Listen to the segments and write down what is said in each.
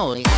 Manoli.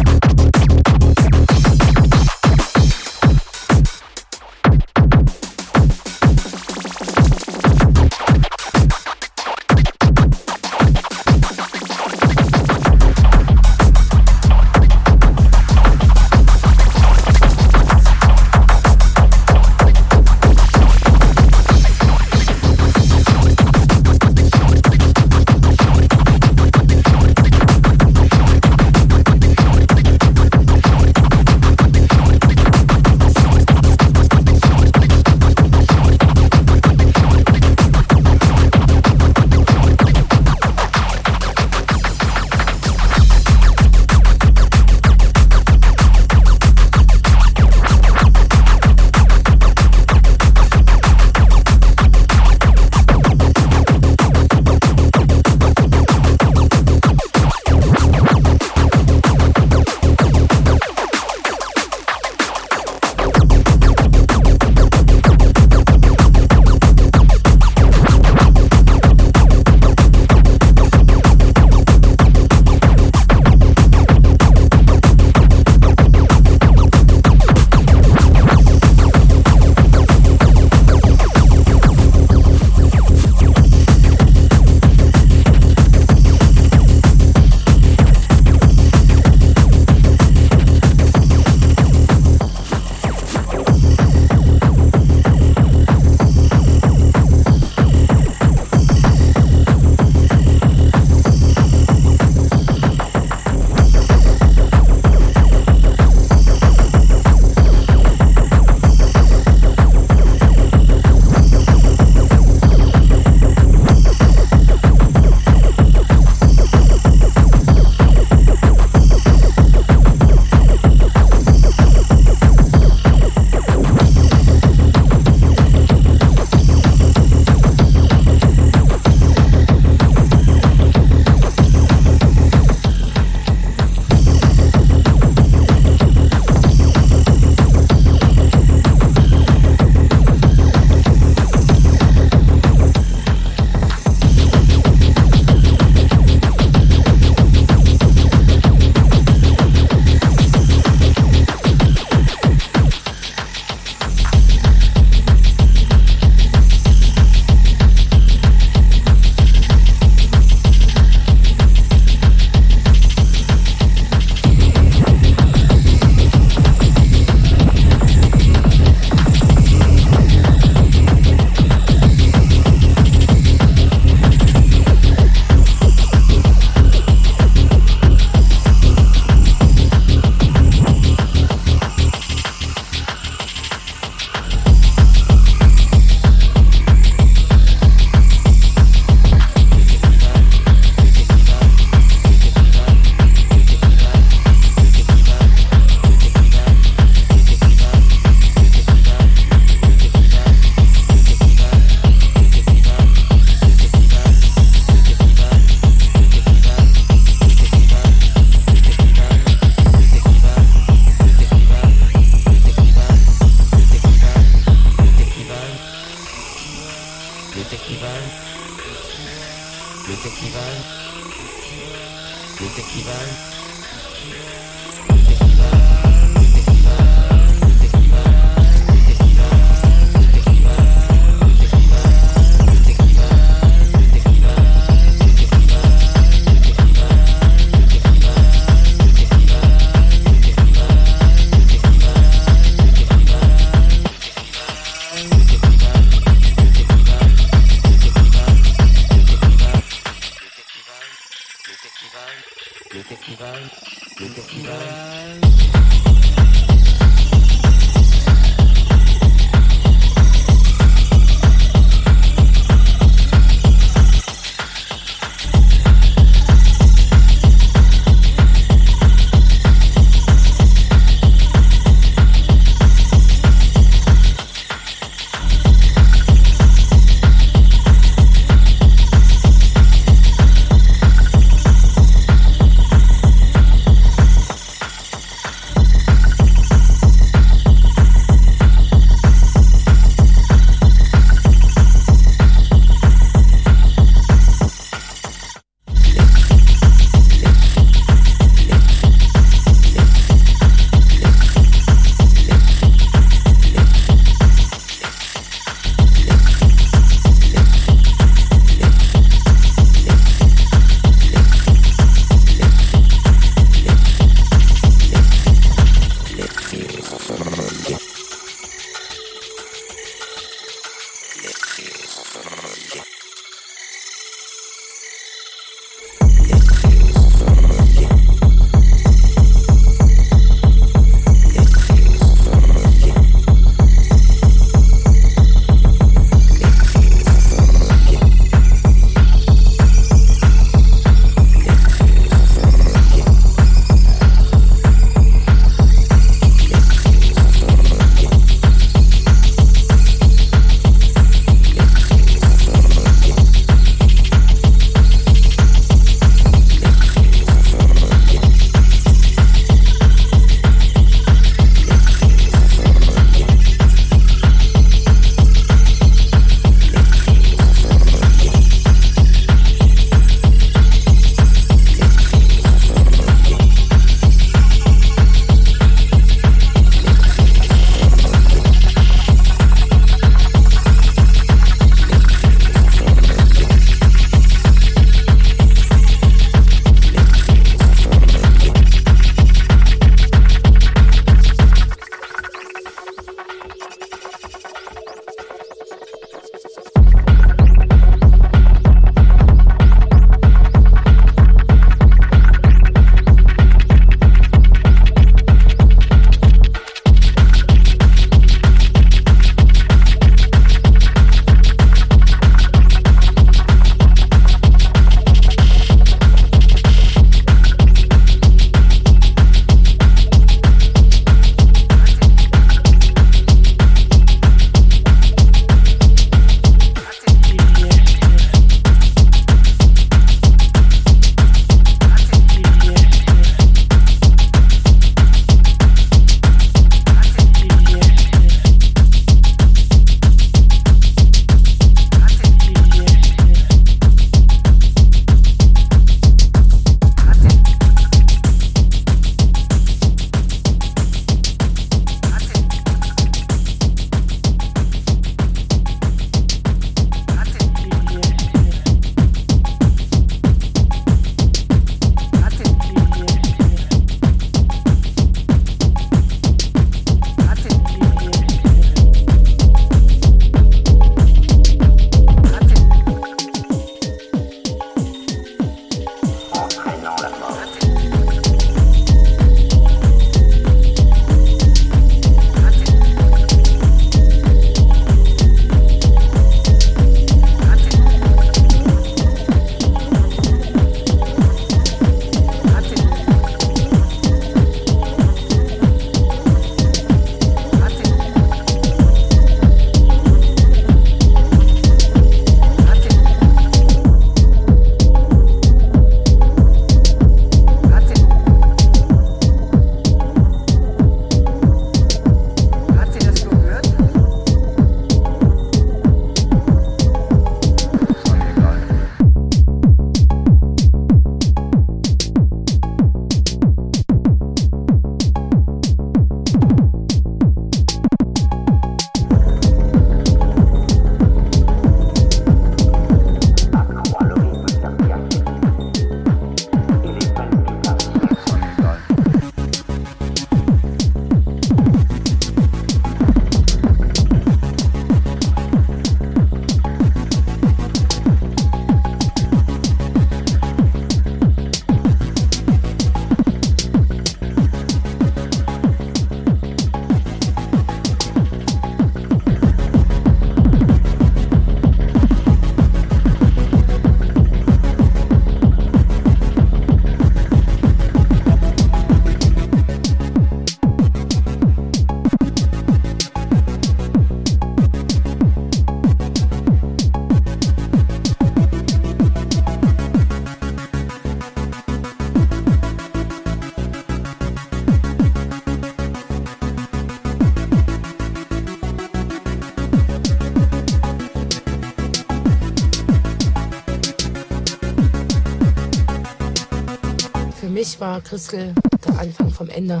War Christel der Anfang vom Ende.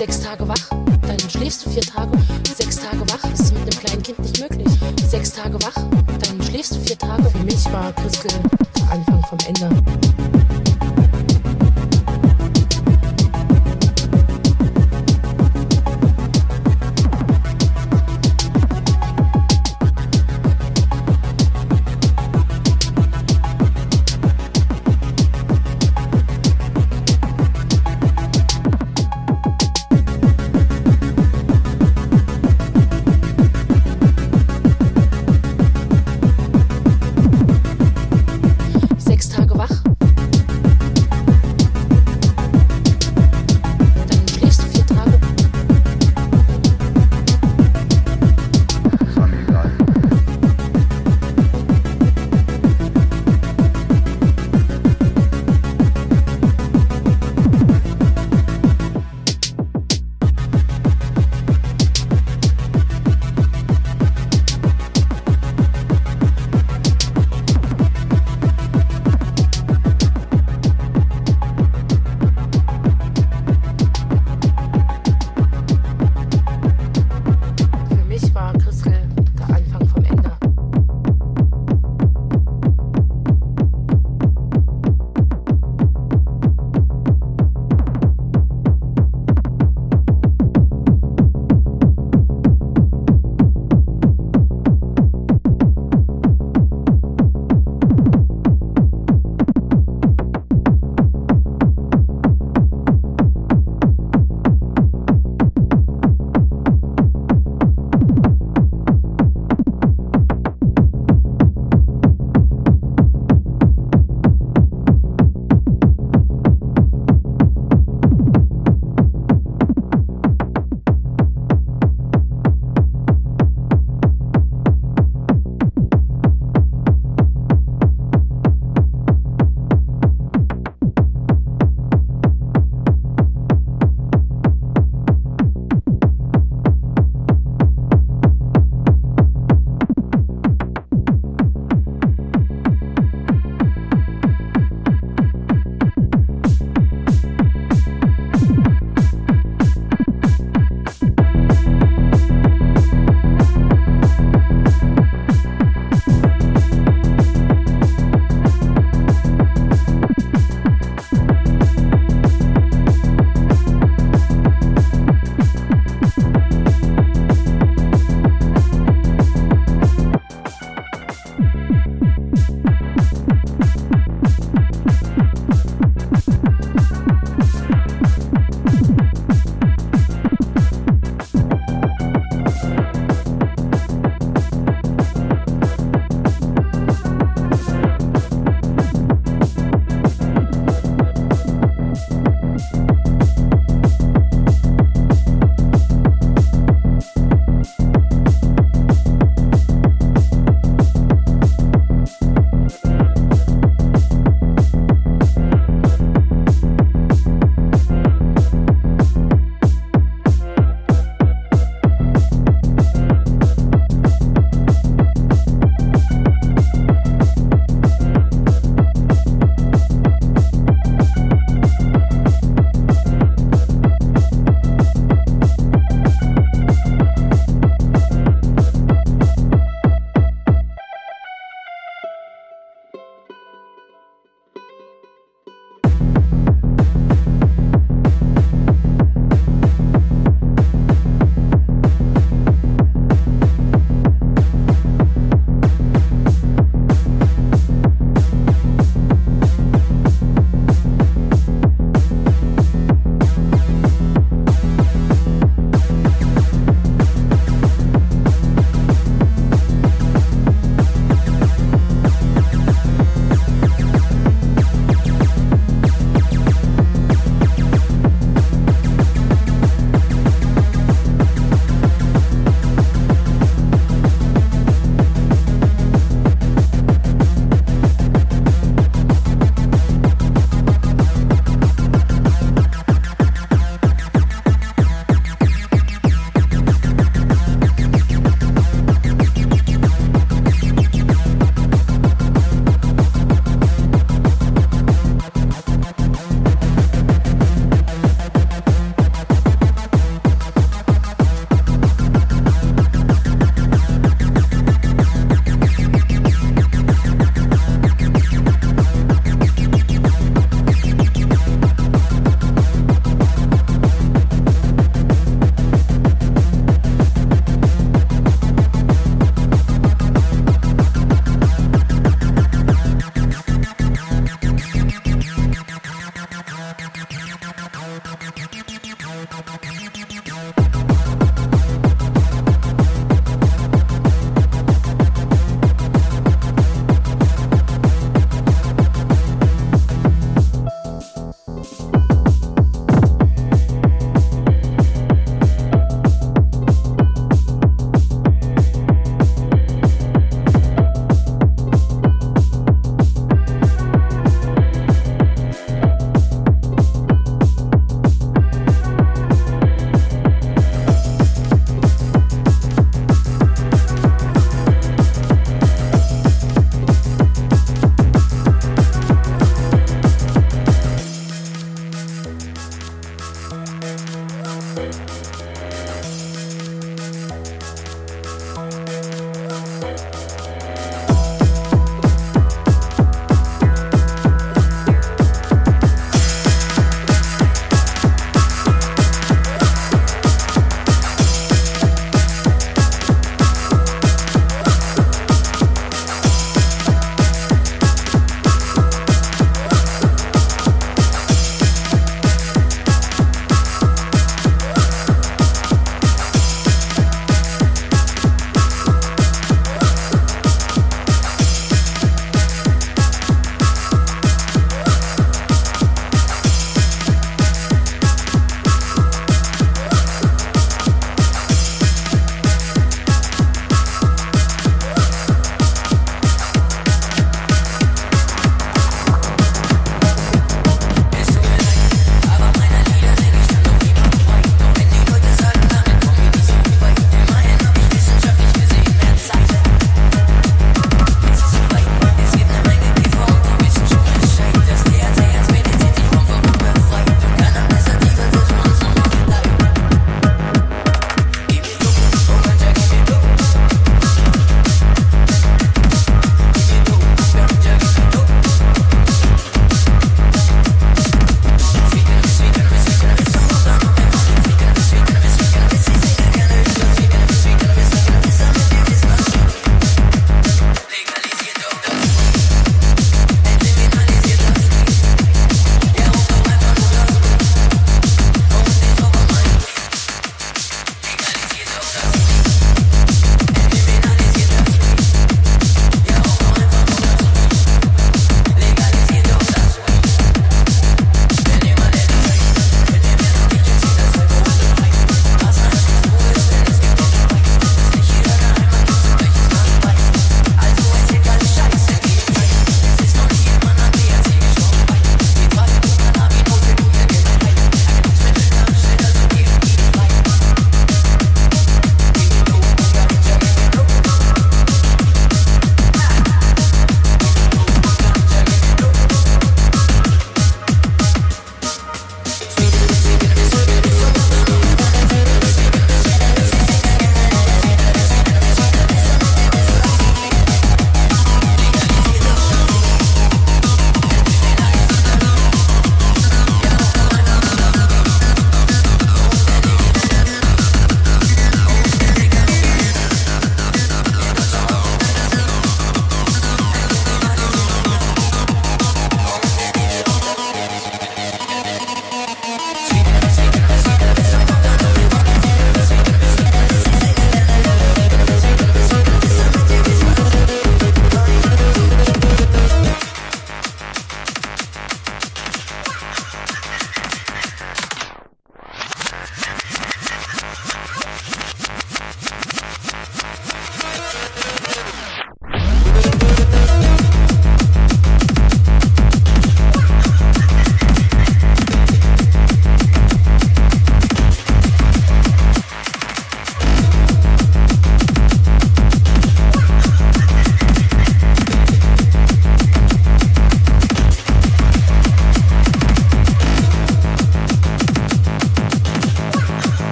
Sechs Tage wach, dann schläfst du vier Tage. Sechs Tage wach, ist mit einem kleinen Kind nicht möglich. Sechs Tage wach, dann schläfst du vier Tage. Für mich war Christel der Anfang vom Ende.